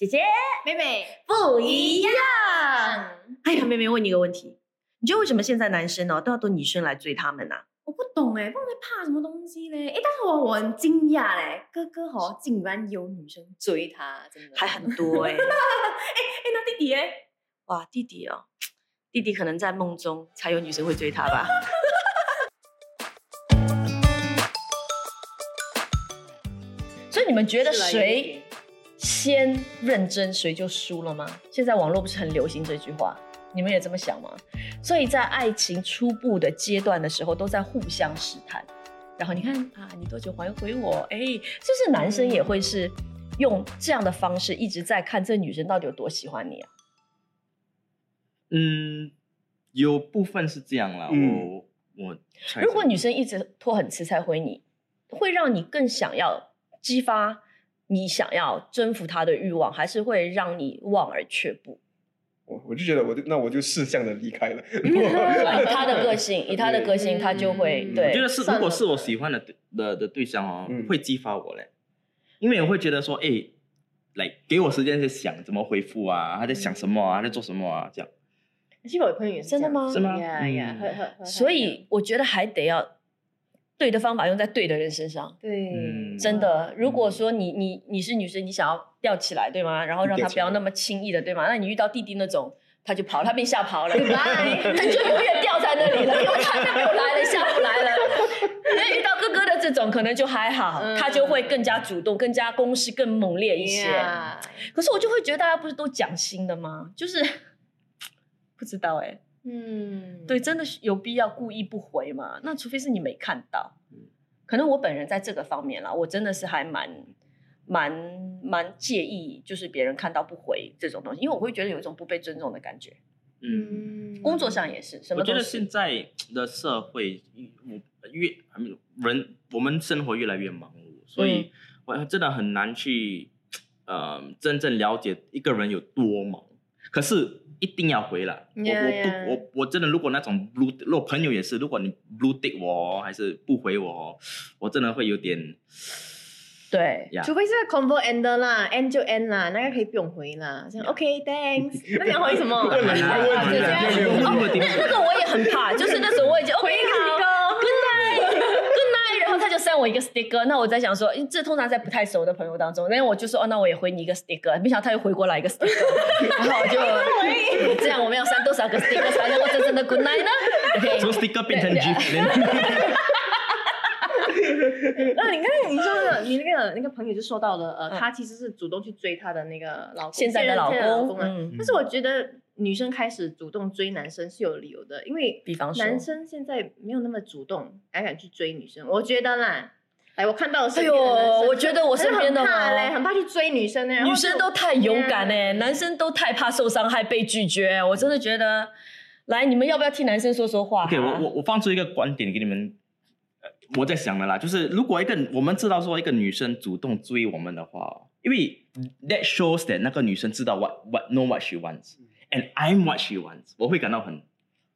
姐姐妹妹。不一样。哎呀，妹妹问你一个问题，你觉得为什么现在男生呢、都要等女生来追他们呢、我不懂哎，不知道在怕什么东西嘞。哎，但是我我很惊讶嘞，哥哥哦，竟然有女生追他，真的。还很多哎、哎，那弟弟哎，哇，弟弟哦，弟弟可能在梦中才有女生会追他吧。所以你们觉得谁点先认真，谁就输了吗？现在网络不是很流行这句话，你们也这么想吗？所以在爱情初步的阶段的时候，都在互相试探。然后你看啊，你多久还回我？哎，就是男生也会是用这样的方式一直在看这女生到底有多喜欢你啊。嗯，有部分是这样啦，嗯我我如果女生一直拖很迟才回你，会让你更想要激发你想要征服他的欲望，还是会让你望而却步？我我就觉得我就那我就识相的离开了。以他的个性，以他的个性，他就会嗯对。我觉得是，如果是我喜欢的对的的对象哦，嗯会激发我嘞，因为我会觉得说，哎，来给我时间去想怎么回复啊，他在想什么啊，他在做什么啊，这样。其实我有朋友也是真的吗是吗呀所以我觉得还得要对的方法用在对的人身上。对，嗯真的，如果说你你你是女生，你想要吊起来，对吗？然后让他不要那么轻易的，对吗？那你遇到弟弟那种，他就跑了，他被吓跑了，他就永远吊在那里了，因为他就没有来了，下不来了。那遇到哥哥的这种，可能就还好，嗯他就会更加主动，更加攻势更猛烈一些。可是我就会觉得大家不是都讲心的吗？就是 不知道哎、嗯，对，真的是有必要故意不回吗？那除非是你没看到嗯。可能我本人在这个方面啦，我真的是还蛮蛮蛮介意，就是别人看到不回这种东西，因为我会觉得有一种不被尊重的感觉。嗯，嗯工作上也是，什么我觉得现在的社会我越人，我们生活越来越忙碌，所嗯以我真的很难去呃真正了解一个人有多忙。可是一定要回了，我 Yeah, 我.不我我真的如果那种 blue，如果朋友也是，如果你 blue tick 我哦还是不回我哦，我真的会有点对。呀。除非是 convo end 啦，end 就 end 啦，那个可以不用回啦。像 OK thanks，那你要回什么？那 那个我也很怕，就是那时候我已经 OK 好 sticker Good night Good send 我一个 sticker，那我在想说，因为这通常在不太熟的朋友当中，那我就说哦，那我也回你一个 sticker，没想到他又回过来一个 sticker，然后我就这样，我们要删多少个 sticker 才能够真正的 Good night 呢？OK，从 sticker 变成对 GIF，那你看你说的，你那个那个朋友就说到了，呃，嗯他其实是主动去追他的那个老公，现在的老公，啊。嗯，但是我觉得女生开始主动追男生是有理由的，因为比方说男生现在没有那么主动，还敢去追女生。我觉得啦，哎，我看到身哎呦边的男生，我觉得我身边的哦很怕嘞，很怕去追女生呢。女生都太勇敢哎、男生都太怕受伤害、被拒绝，我真的觉得，来，你们要不要替男生说说话、啊 OK，我我我放出一个观点给你们，呃我在想的啦，就是如果一个我们知道说一个女生主动追我们的话，因为 that shows that 那个女生知道 what what know what she wants and I'm what she wants，我会感到很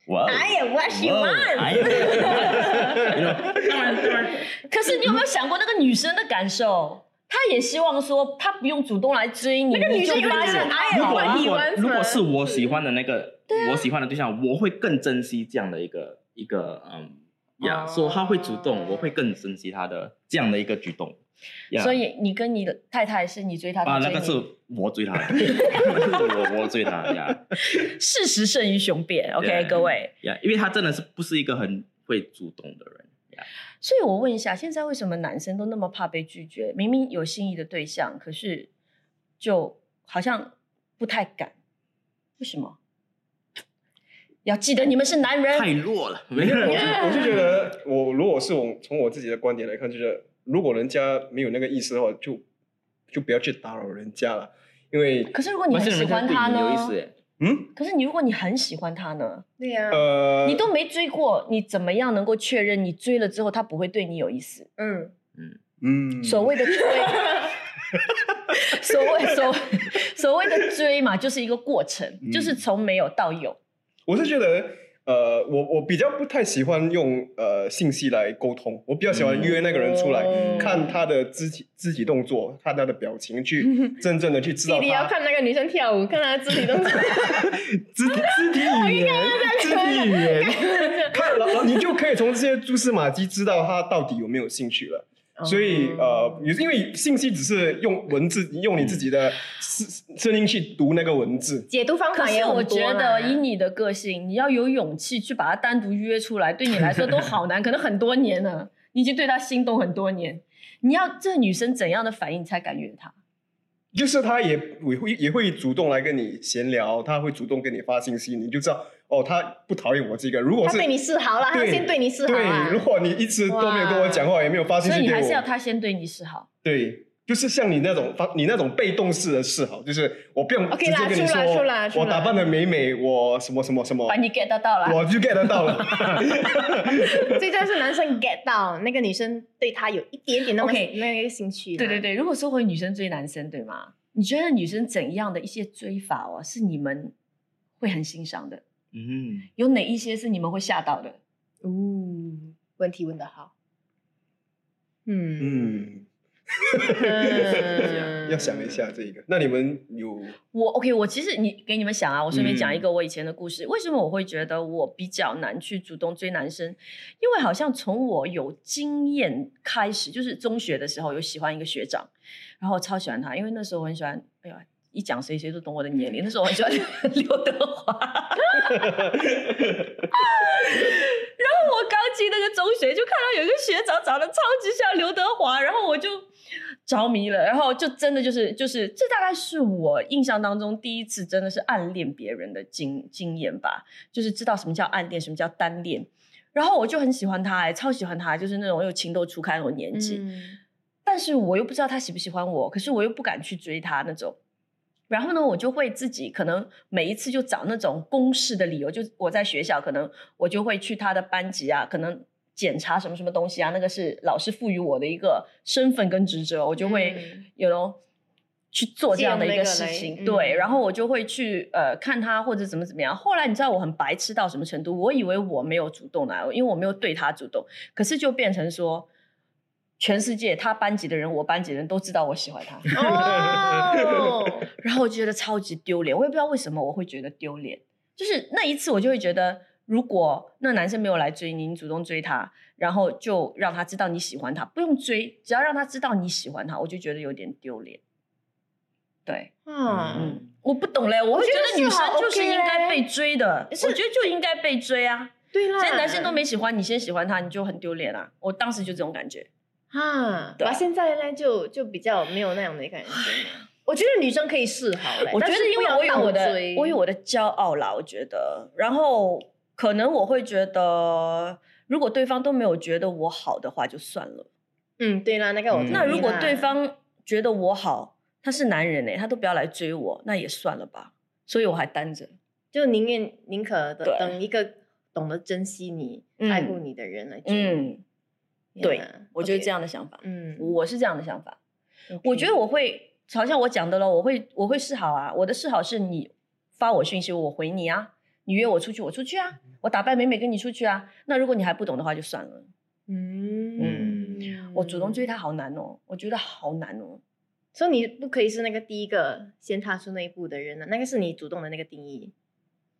哇 I am what she wants I am what she wants 当然当然，可是你有没有想过那个女生的感受？她也希望说，她不用主动来追你，那个女生你就发现也会觉得哎如果好啊喜如果欢什么如果是我喜欢的那个，我喜欢的对象，我会更珍惜这样的一个一个嗯呀，哦说他会主动，我会更珍惜他的这样的一个举动。呀所以你跟你的太太是你追他，啊，那个是我追他的，我我追他呀事实胜于雄辩。OK，Yeah 各位，呀，因为他真的是不是一个很会主动的人呀。所以我问一下，现在为什么男生都那么怕被拒绝？明明有心仪的对象，可是就好像不太敢，为什么？要记得你们是男人，太弱了，没有我是我是觉得，我如果是我从我自己的观点来看，就是如果人家没有那个意思的话，就就不要去打扰人家了，因为可是如果你很喜欢他呢？有意思。嗯可是你如果你很喜欢他呢？对呀，呃，你都没追过，你怎么样能够确认你追了之后他不会对你有意思？嗯，嗯所谓的追，所谓所所谓的追嘛，就是一个过程，嗯就是从没有到有。我是觉得，呃，我我比较不太喜欢用呃信息来沟通，我比较喜欢约那个人出来，嗯看他的肢体肢体动作，看他的表情，去真正的去知道弟弟要他看那个女生跳舞，看她的肢体动作。肢体肢体语言，肢体语言 看，然后你就可以从这些蛛丝马迹知道他到底有没有兴趣了。所以呃，因为信息只是用文字，用你自己的声声音去读那个文字。解读方法也有是我觉得以你的个性，你要有勇气去把他单独约出来，对你来说都好难，可能很多年了，你已经对他心动很多年。你要这女生怎样的反应你才敢约她？就是他也也会也会主动来跟你闲聊，他会主动跟你发信息，你就知道哦，他不讨厌我这个。如果是他对你示好了，他对先对你示好啊。对，如果你一直都没有跟我讲话，也没有发信息给所以你还是要，他先对你示好。对，就是像你那种方你那种被动式的示好，就是我不用 OK 直接跟你啦出啦出啦出说，啦我打扮的美美，我什么什么什么把，你 get 得到了。我就 get 得到了。最重要是男生 get 到那个女生对他有一点点那么 OK 那个兴趣。对对，对，如果说回女生追男生，对吗？你觉得女生怎样的一些追法哦，是你们会很欣赏的？嗯，有哪一些是你们会吓到的？哦，问题问得好。嗯嗯，嗯 要想一下这个。那你们有我 OK，我其实你给你们想啊，我顺便讲嗯一个我以前的故事。为什么我会觉得我比较难去主动追男生？因为好像从我有经验开始，就是中学的时候有喜欢一个学长，然后我超喜欢他，因为那时候我很喜欢，哎呀。一讲谁谁都懂我的年龄，那时候我很喜欢刘德华，进那个中学，就看到有一个学长长得超级像刘德华，然后我就着迷了，然后就真的就是就是这大概是我印象当中第一次真的是暗恋别人的经经验吧，就是知道什么叫暗恋，什么叫单恋，然后我就很喜欢他、哎，超喜欢他，就是那种又情窦初开那种年纪，嗯但是我又不知道他喜不喜欢我，可是我又不敢去追他那种。然后呢，我就会自己可能每一次就找那种公式的理由，就我在学校可能我就会去他的班级啊，可能检查什么什么东西啊，那个是老师赋予我的一个身份跟职责，我就会嗯有去做这样的一个事情。嗯对，然后我就会去呃看他或者怎么怎么样。后来你知道我很白痴到什么程度？我以为我没有主动来，因为我没有对他主动，可是就变成说。全世界他班级的人，我班级的人都知道我喜欢他，哦，然后我觉得超级丢脸，我也不知道为什么我会觉得丢脸。就是那一次，我就会觉得，如果那男生没有来追你，你主动追他，然后就让他知道你喜欢他，不用追，只要让他知道你喜欢他，我就觉得有点丢脸。对，嗯，嗯，我不懂嘞，我会觉觉得女生就是应该被追的，我觉得就应该被追啊。对啦，现在男生都没喜欢你，先喜欢他，你就很丢脸啊！我当时就这种感觉。啊，对啊那现在呢就就比较没有那样的感觉嘛。我觉得女生可以示好嘞，我觉得，因为我有我的追，我有我的骄傲啦，我觉得，然后可能我会觉得，如果对方都没有觉得我好的话，就算了。嗯，对啦，那个我嗯那如果啦对方觉得我好，他是男人哎、他都不要来追我，那也算了吧。所以我还单着。就宁愿宁可对等等一个懂得珍惜你、嗯爱护你的人来追你。嗯，对我就是这样的想法。嗯，我是这样的想法。我觉得我会，好像我讲的了，我会我会示好啊。我的示好是你发我讯息，我回你啊。你约我出去，我出去啊。我打扮美美跟你出去啊。那如果你还不懂的话，就算了。嗯我主动追他好难哦，我觉得好难哦。所以你不可以是那个第一个先踏出那一步的人呢、那个是你主动的那个定义。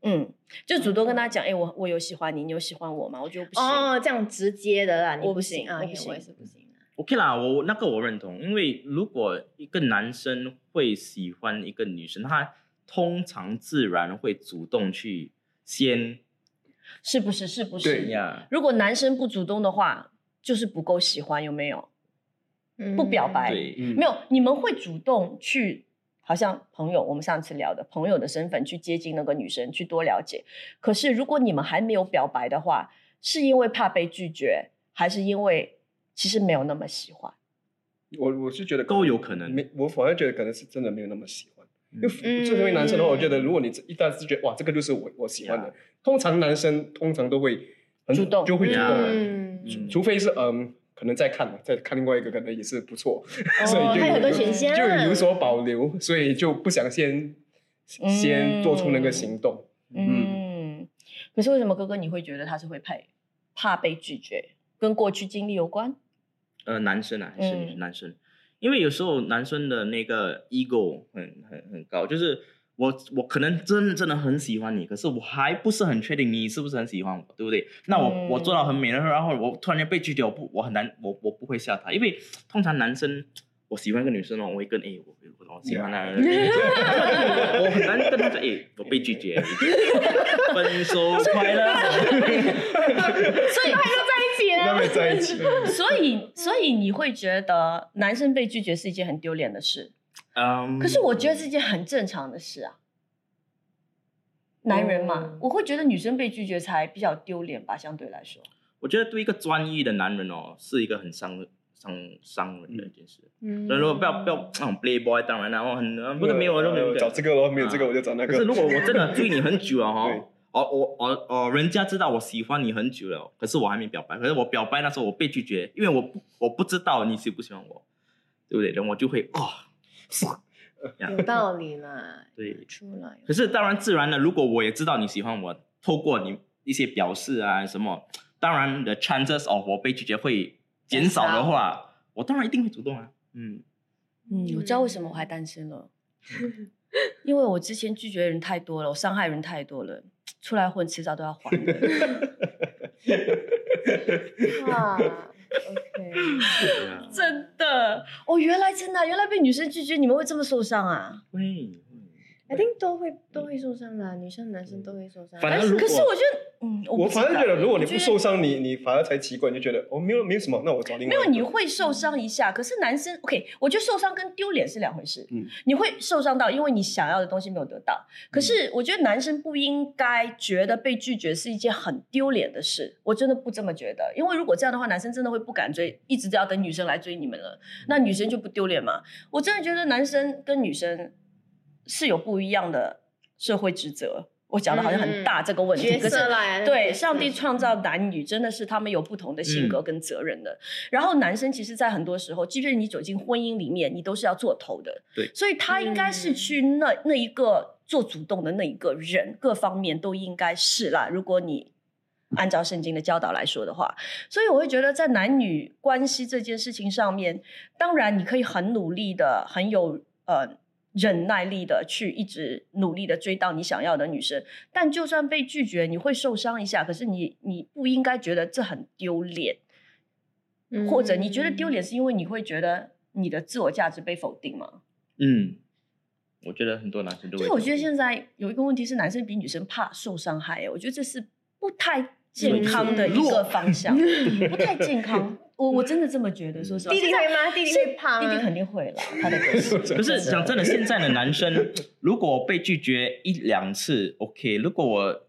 嗯，就主动跟他讲，哎、我我有喜欢你，你有喜欢我吗？我觉得不行。哦，这样直接的啦，你我不不行啊，我不行我也是不行的。OK 啦，我那个我认同，因为如果一个男生会喜欢一个女生，他通常自然会主动去先是不是？是不是？对呀，如果男生不主动的话，就是不够喜欢，有没有？不表白没有，你们会主动去，好像朋友，我们上次聊的朋友的身份去接近那个女生，去多了解。可是如果你们还没有表白的话，是因为怕被拒绝，还是因为其实没有那么喜欢？我我是觉得都有可能没，我反而觉得可能是真的没有那么喜欢。因为嗯作为男生的话，我觉得如果你一旦是觉得哇，这个就是我我喜欢的通常男生通常都会很主动就会主动嗯除非是嗯。可能再看嘛，再看另外一个可能也是不错，所以就还有很多选项就有所保留，所以就不想先、先做出那个行动。嗯，可是为什么哥哥你会觉得他是会怕怕被拒绝？跟过去经历有关？呃，男生啊，还是嗯男生，因为有时候男生的那个 ego 很很很高，就是我我可能真真的很喜欢你，可是我还不是很确定你是不是很喜欢我，对不对？那我、嗯我做到很美，然后然后我突然间被拒绝，我不我很难，我我不会吓他，因为通常男生。我喜欢一个女生哦，我会跟诶，我我我喜欢她，我很难跟她说诶，我被拒绝，分手快乐。所以在一起那没在一起。所以所以你会觉得男生被拒绝是一件很丢脸的事？嗯，可是我觉得是一件很正常的事啊。男人嘛，嗯我会觉得女生被拒绝才比较丢脸吧，相对来说。我觉得对一个专一的男人哦，是一个很伤伤伤人的一件事。嗯所以如果不要不要那种 playboy，当然啦，我很呃不是没有就没有找这个咯，没有这个我就找那个。可是如果我真的追你很久了对哈，哦我 哦哦人家知道我喜欢你很久了，可是我还没表白，可是我表白那时候我被拒绝，因为我不我不知道你喜不喜欢我，对不对？然后我就会哦，有道理啦，对。出来可是当然自然的，如果我也知道你喜欢我，透过你一些表示啊什么，当然 the chances of 我被拒绝会减少的话，我当然一定会主动啊。嗯，嗯，我知道为什么我还单身了，因为我之前拒绝的人太多了，我伤害人太多了，出来混迟早都要还的。哇，OK，真的哦，原来真的啊、原来被女生拒绝，你们会这么受伤啊？会。I think 都会都会受伤啦，女生男生都会受伤。反正如果可是我觉得，嗯，我反正觉得，如果你不受伤，你你反而才奇怪，你就觉得哦，没有没有什么，那我找另外。没有，你会受伤一下。可是男生，OK，我觉得受伤跟丢脸是两回事。嗯你会受伤到，因为你想要的东西没有得到。可是我觉得男生不应该觉得被拒绝是一件很丢脸的事，我真的不这么觉得。因为如果这样的话，男生真的会不敢追，一直都要等女生来追你们了，那女生就不丢脸嘛？我真的觉得男生跟女生是有不一样的社会职责。我讲的好像很大这个问题，角可是，对，上帝创造男女真的是他们有不同的性格跟责任的。然后男生其实，在很多时候，即便你走进婚姻里面，你都是要做头的。对所以他应该是嗯去那、那一个做主动的那一个人，各方面都应该是啦。如果你按照圣经的教导来说的话，所以我会觉得在男女关系这件事情上面，当然你可以很努力的、很有呃忍耐力的去一直努力的追到你想要的女生，但就算被拒绝，你会受伤一下，可是你你不应该觉得这很丢脸，嗯或者你觉得丢脸是因为你会觉得你的自我价值被否定吗？嗯，我觉得很多男生都会。所以我觉得现在有一个问题是，男生比女生怕受伤害，我觉得这是不太健康的一个方向，不太健康。我我真的这么觉得，说实话，弟弟会吗？弟弟是会怕吗？弟弟肯定会啦，他的个性。可是 讲真的，现在的男生如果被拒绝一两次，OK；如果我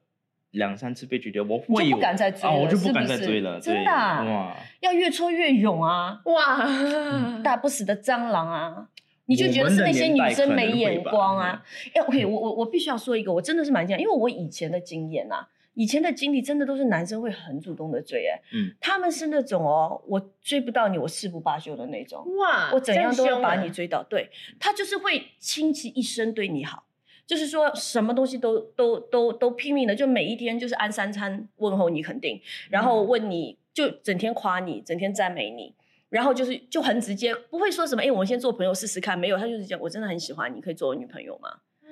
两三次被拒绝，我你就会有不敢再追啊，我就不敢是不是再追了。对真的啊哇，要越挫越勇啊，哇，打不死的蟑螂啊！你就觉得是那些女生没眼光啊？哎，OK，我我我必须要说一个，我真的是蛮惊讶，因为我以前的经验啊，以前的经历真的都是男生会很主动的追，哎，嗯，他们是那种哦，我追不到你，我誓不罢休的那种，哇，我怎样都要把你追到，对他就是会倾其一生对你好。就是说什么东西都都都都拼命的，就每一天就是按三餐问候你肯定，然后问你就整天夸你，整天赞美你，然后就是就很直接，不会说什么哎，我们先做朋友试试看，没有，他就是讲我真的很喜欢你，可以做我女朋友吗？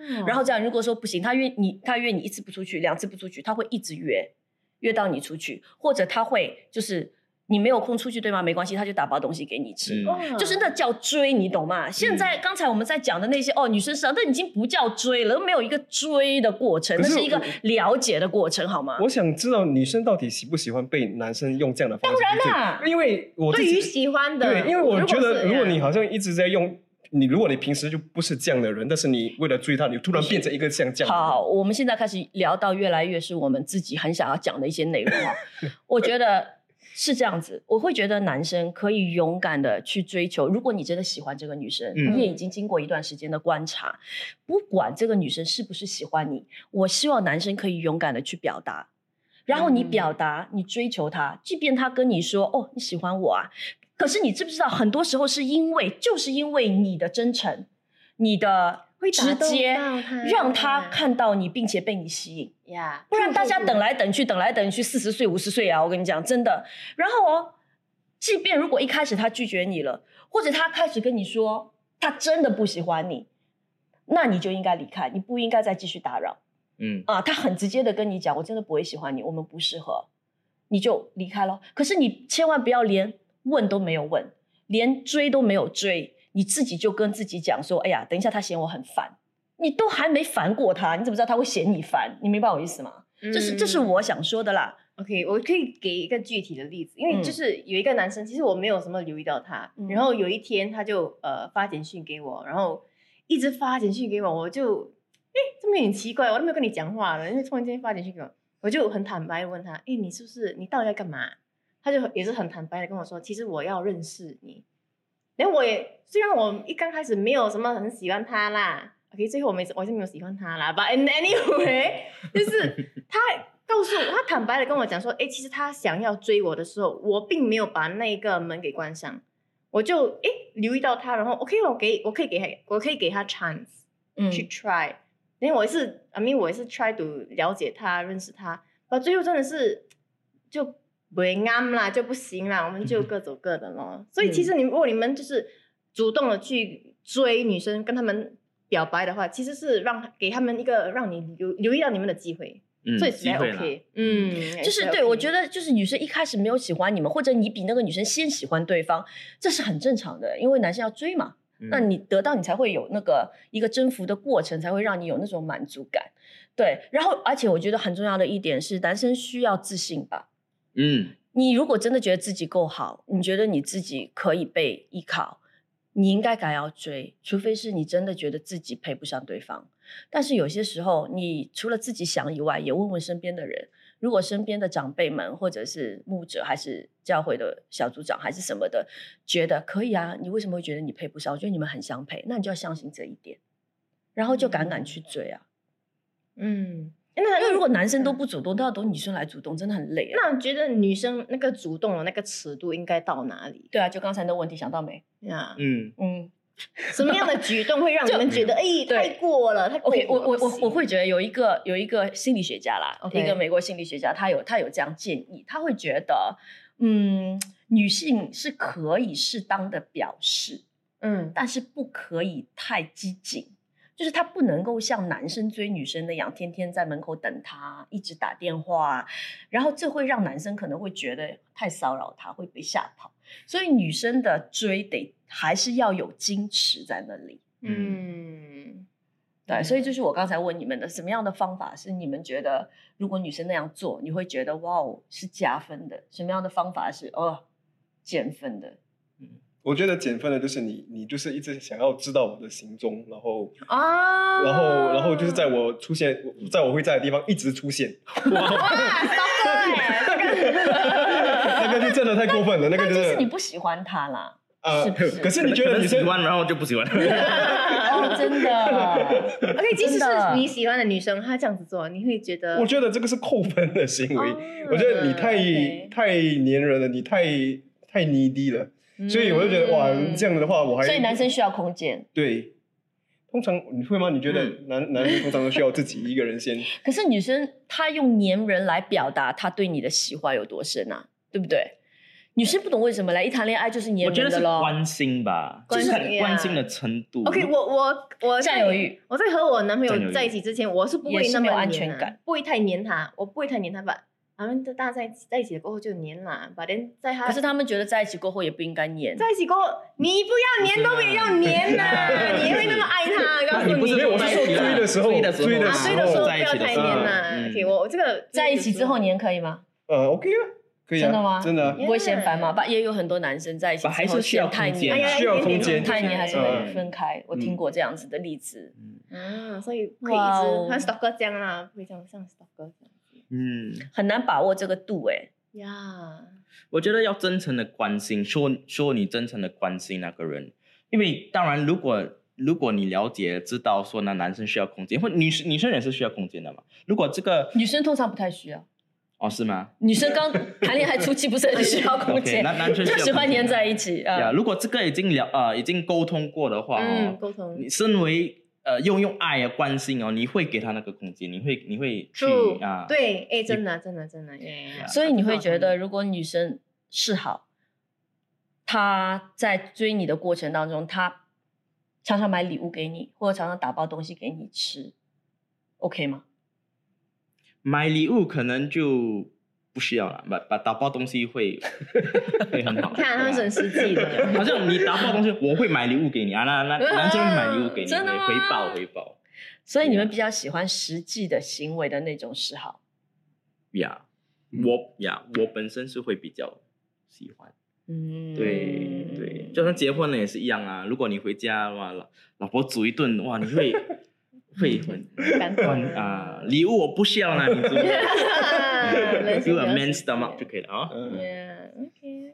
嗯然后这样如果说不行，他约你，他约你一次不出去，两次不出去，他会一直约，约到你出去，或者他会就是你没有空出去对吗？没关系，他就打包东西给你吃。嗯就是那叫追，你懂吗？现在刚才我们在讲的那些哦，女生上，那已经不叫追了，都没有一个追的过程，是那是一个了解的过程，好吗？我想知道女生到底喜不喜欢被男生用这样的方式去追？当然啦因为我自己对于喜欢的，对，因为我觉得如果你好像一直在用你，如果你平时就不是这样的人，但是你为了追他，你突然变成一个像这样的人。好，我们现在开始聊到越来越是我们自己很想要讲的一些内容啊。我觉得是这样子，我会觉得男生可以勇敢的去追求。如果你真的喜欢这个女生，嗯你也已经经过一段时间的观察，不管这个女生是不是喜欢你，我希望男生可以勇敢的去表达。然后你嗯表达，你追求她，即便她跟你说：“哦，你喜欢我啊。”可是你知不知道，很多时候是因为，就是因为你的真诚，你的会直接让他看到你，并且被你吸引。呀，不然大家等来等去，等来等去，四十岁、五十岁啊，我跟你讲，真的。然后哦，即便如果一开始他拒绝你了，或者他开始跟你说他真的不喜欢你，那你就应该离开，你不应该再继续打扰嗯啊。他很直接的跟你讲，我真的不会喜欢你，我们不适合，你就离开咯。可是你千万不要连问都没有问，连追都没有追，你自己就跟自己讲说，哎呀，等一下他嫌我很烦。你都还没烦过他，你怎么知道他会嫌你烦？你明白我意思吗？这是这是嗯我想说的啦。OK，我可以给一个具体的例子，因为嗯就是有一个男生，其实我没有什么留意到他，嗯然后有一天他就呃发简讯给我，然后一直发简讯给我，我就哎这么有点奇怪，我都没有跟你讲话了，因为突然间发简讯给我，我就很坦白的问他，哎你是不是你到底在干嘛？他就也是很坦白的跟我说，其实我要认识你。然后我也虽然我一刚开始没有什么很喜欢他啦，OK，最后我没我还是没有喜欢他啦，But anyway，就是他告诉我，他坦白的跟我讲说，哎，其实他想要追我的时候，我并没有把那个门给关上，我就哎留意到他，然后 OK，我给我可以给他，我可以给他 chance 嗯。去 try，因为我也是，I mean 我也是 try to 了解他，认识他，到最后真的是就不安啦，就不行啦，我们就各走各的咯。所以其实你如果你们就是主动的去追女生，跟他们表白的话，其实是让给他们一个让你留留意到你们的机会，嗯，所以才机会啦。OK。嗯，就是对我觉得得，就是女生一开始没有喜欢你们，或者你比那个女生先喜欢对方，这是很正常的，因为男生要追嘛。嗯那你得到，你才会有那个一个征服的过程，才会让你有那种满足感。对，然后而且我觉得很重要的一点是，男生需要自信吧。嗯你如果真的觉得自己够好，你觉得你自己可以被依靠，你应该敢要追，除非是你真的觉得自己配不上对方。但是有些时候，你除了自己想以外，也问问身边的人。如果身边的长辈们，或者是牧者，还是教会的小组长，还是什么的，觉得可以啊，你为什么会觉得你配不上？我觉得你们很相配，那你就要相信这一点，然后就敢敢去追啊。嗯，那因为如果男生都不主动，都要等女生来主动，真的很累啊。那我觉得女生那个主动的那个尺度应该到哪里对啊，就刚才的问题想到没？呀？嗯嗯。什么样的举动会让你就们觉得哎太过了？太过 OK，我我我我会觉得有一个有一个心理学家啦一个美国心理学家，他有他有这样建议，他会觉得，嗯，女性是可以适当的表示，嗯但是不可以太激进，就是他不能够像男生追女生那样，天天在门口等他，一直打电话，然后这会让男生可能会觉得太骚扰他，会被吓跑。所以女生的追得还是要有矜持在那里。嗯对，所以就是我刚才问你们的，什么样的方法是你们觉得，如果女生那样做，你会觉得哇哦是加分的？什么样的方法是哦减分的？我觉得减分的就是你，你就是一直想要知道我的行踪，然后，啊，然后，然后就是在我出现，在我会在的地方一直出现，哇 那个就真的太过分了，那个就是是你不喜欢他啦。啊是不是可是你觉得女生喜欢，然后就不喜欢。哦，真的。OK，即使是你喜欢的女生，她这样子做，你会觉得我觉得这个是扣分的行为。哦我觉得你太、太粘人了，你太太 needy 了，所以我就觉得、哇，嗯这样的话我还所以男生需要空间，对。通常你会吗？你觉得嗯男、男生通常都需要自己一个人先？可是女生她用黏人来表达她对你的喜欢有多深啊，对不对？女生不懂为什么来一谈恋爱就是黏我觉得是人的咯。关心吧，关就是看心关心的程度。OK，我我我占有欲，我在和我男朋友在一起之前，我是不会那么有安全感，不会太黏他，我不会太黏他吧。他们大家在一起在一起了过后就黏啦，把人在他可是他们觉得在一起过后也不应该黏。在一起过后，你不要黏都不要黏呐，你会那么爱他？告诉你不是没有我是说追的时候追的时候追的啊，时候追的时候不在一起的时候要太黏呐。嗯 OK，我我这个在一起之后黏可以吗？呃，OK 啊，可以啊，真的吗真的啊、不会嫌烦吗？吧，也有很多男生在一起之后还是需要嫌太黏，需要空间太黏还是会嗯分开。我听过这样子的例子。啊，所以可以一直像 stalker 这样啦，不可以这样像 stalker 这样子嗯，很难把握这个度哎、呀。我觉得要真诚的关心，说说你真诚的关心那个人，因为当然，如果如果你了解知道说那男生需要空间，或女生女生也是需要空间的嘛。如果这个女生通常不太需要，哦是吗？女生刚谈恋爱初期不是很需要空间那男生就 喜欢黏在一起呀，啊。如果这个已经聊呃已经沟通过的话，嗯，哦，沟通你身为呃用用爱啊关心哦，你会给他那个空间，你会你会去啊，对，哎，真的真的真的，耶。所以你会觉得，如果女生示好，她在追你的过程当中，她常常买礼物给你，或者常常打包东西给你吃，OK 吗？买礼物可能就不需要了，把把打包东西会 会很好。看他们是很实际的。好像你打包东西，我会买礼物给你啊，那那男生会买礼物给你，真的吗回报回报所以你们比较喜欢实际的行为的那种嗜好。呀。嗯我呀，我本身是会比较喜欢。嗯，对对，就算结婚了也是一样啊。如果你回家哇，老老婆煮一顿哇，你会会很感动啊，礼物我不需要啦，你煮人性 do a man 实 stomach 际就可以了啊。嗯 Yeah，OK，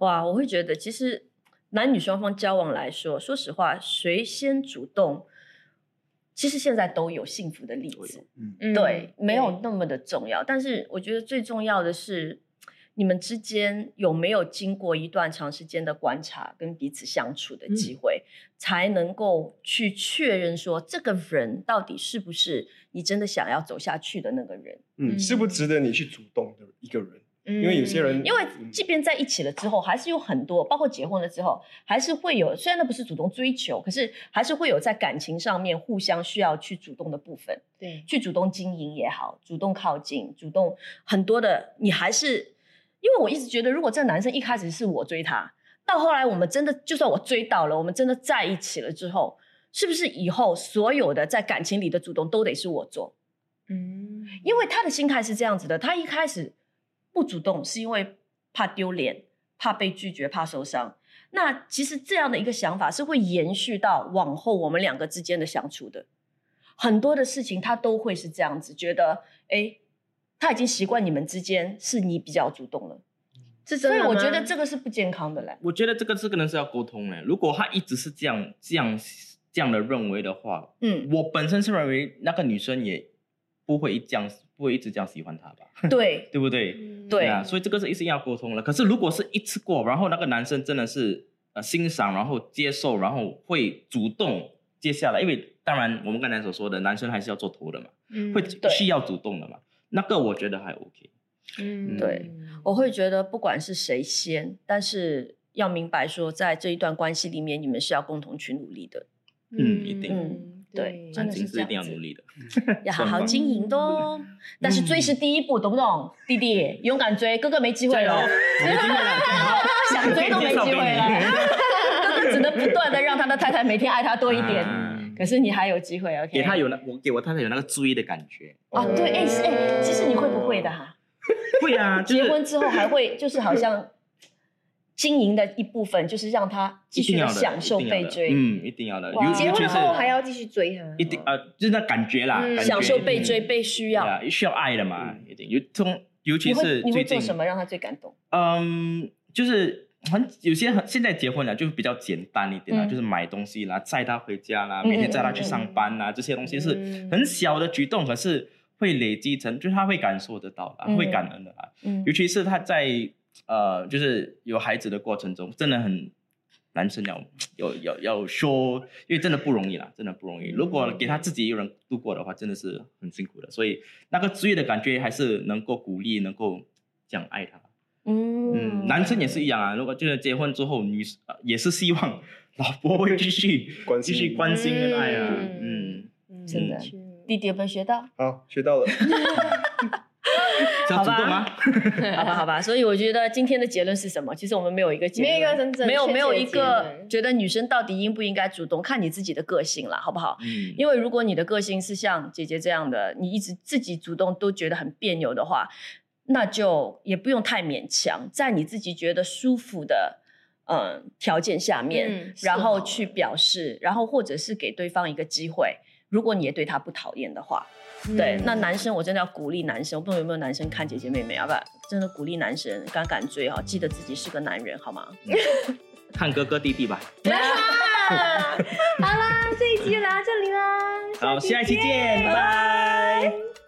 哇，我会觉得其实男女双方交往来说，说实话，谁先主动，其实现在都有幸福的例子。嗯对，没有那么的重要。但是我觉得最重要的是，你们之间有没有经过一段长时间的观察跟彼此相处的机会，才能够去确认说这个人到底是不是你真的想要走下去的那个人。嗯，是不值得你去主动的一个人，因因为有些人因为嗯即便在一起了之后，还是有很多，包括结婚了之后，还是会有。虽然那不是主动追求，可是还是会有在感情上面互相需要去主动的部分。对，去主动经营也好，主动靠近，主动很多的，你还是因为我一直觉得，如果这个男生一开始是我追他，到后来我们真的就算我追到了，我们真的在一起了之后，是不是以后所有的在感情里的主动都得是我做？嗯，因为他的心态是这样子的，他一开始不主动是因为怕丢脸、怕被拒绝、怕受伤。那其实这样的一个想法是会延续到往后我们两个之间的相处的。很多的事情他都会是这样子，觉得哎，他已经习惯你们之间是你比较主动了，是真的吗所以我觉得这个是不健康的嘞。我觉得这个这个人是要沟通的。如果他一直是这样这样这样的认为的话，嗯，我本身是认为那个女生也不会这样不会一直这样喜欢他吧，对 对不对？嗯对啊，所以这个是一定要沟通了。可是如果是一次过，然后那个男生真的是呃欣赏，然后接受，然后会主动接下来，因为当然我们刚才所说的，男生还是要做头的嘛，嗯会需要主动的嘛。那个我觉得还 OK。嗯对我会觉得不管是谁先，但是要明白说，在这一段关系里面，你们是要共同去努力的，嗯一定嗯对真感的是情是一定要努力的。要好好经营的哦。但是追是第一步，懂不懂？弟弟，勇敢追，哥哥没机会了，没机会，想追都没机会了。哥哥只能不断的让他的太太每天爱他多一点，嗯可是你还有机会，OK？给他有那我给我太太有那个追的感觉。啊，对，哎哎，其实你会不会的哈？会啊，结婚之后还会就是好像经营的一部分，就是让他继续享受被追，嗯，一定要的。结婚后还要继续追他，一定啊，就是那感觉啦，享受被追、嗯被需要。需要爱的嘛，一定。尤从尤其是你会是最近做什么让他最感动？嗯，就是很有些很现在结婚了，就比较简单一点啦，嗯就是买东西啦，载他回家啦，嗯每天载他去上班啦，这些东西是嗯很小的举动，可是会累积成，就是他会感受得到啦，嗯会感恩的啦。嗯尤其是他在呃，就是有孩子的过程中，真的很男生要要要要说，因为真的不容易啦，真的不容易。如果给他自己一个人度过的话，真的是很辛苦的。所以那个追的感觉还是能够鼓励，能够这样爱他。嗯，嗯男生也是一样啊。如果就是结婚之后，女呃也是希望老婆会继续 关心继续关心恋爱啊。嗯真的弟弟有没有学到？好，学到了。这样主动啊。好吧，好吧，所以我觉得今天的结论是什么？其实我们没有一个结论，没有一个真正没有没有一个论觉得女生到底应不应该主动，看你自己的个性了，好不好？嗯，因为如果你的个性是像姐姐这样的，你一直自己主动都觉得很别扭的话，那就也不用太勉强，在你自己觉得舒服的嗯条件下面，嗯然后去表示，然后或者是给对方一个机会。如果你也对他不讨厌的话，对，嗯那男生我真的要鼓励男生，我不知道有没有男生看姐姐妹妹，要不要真的鼓励男生敢敢追哈，记得自己是个男人好吗？看哥哥弟弟吧。好啦，这一集就聊到这里啦，好，下一期见，拜拜。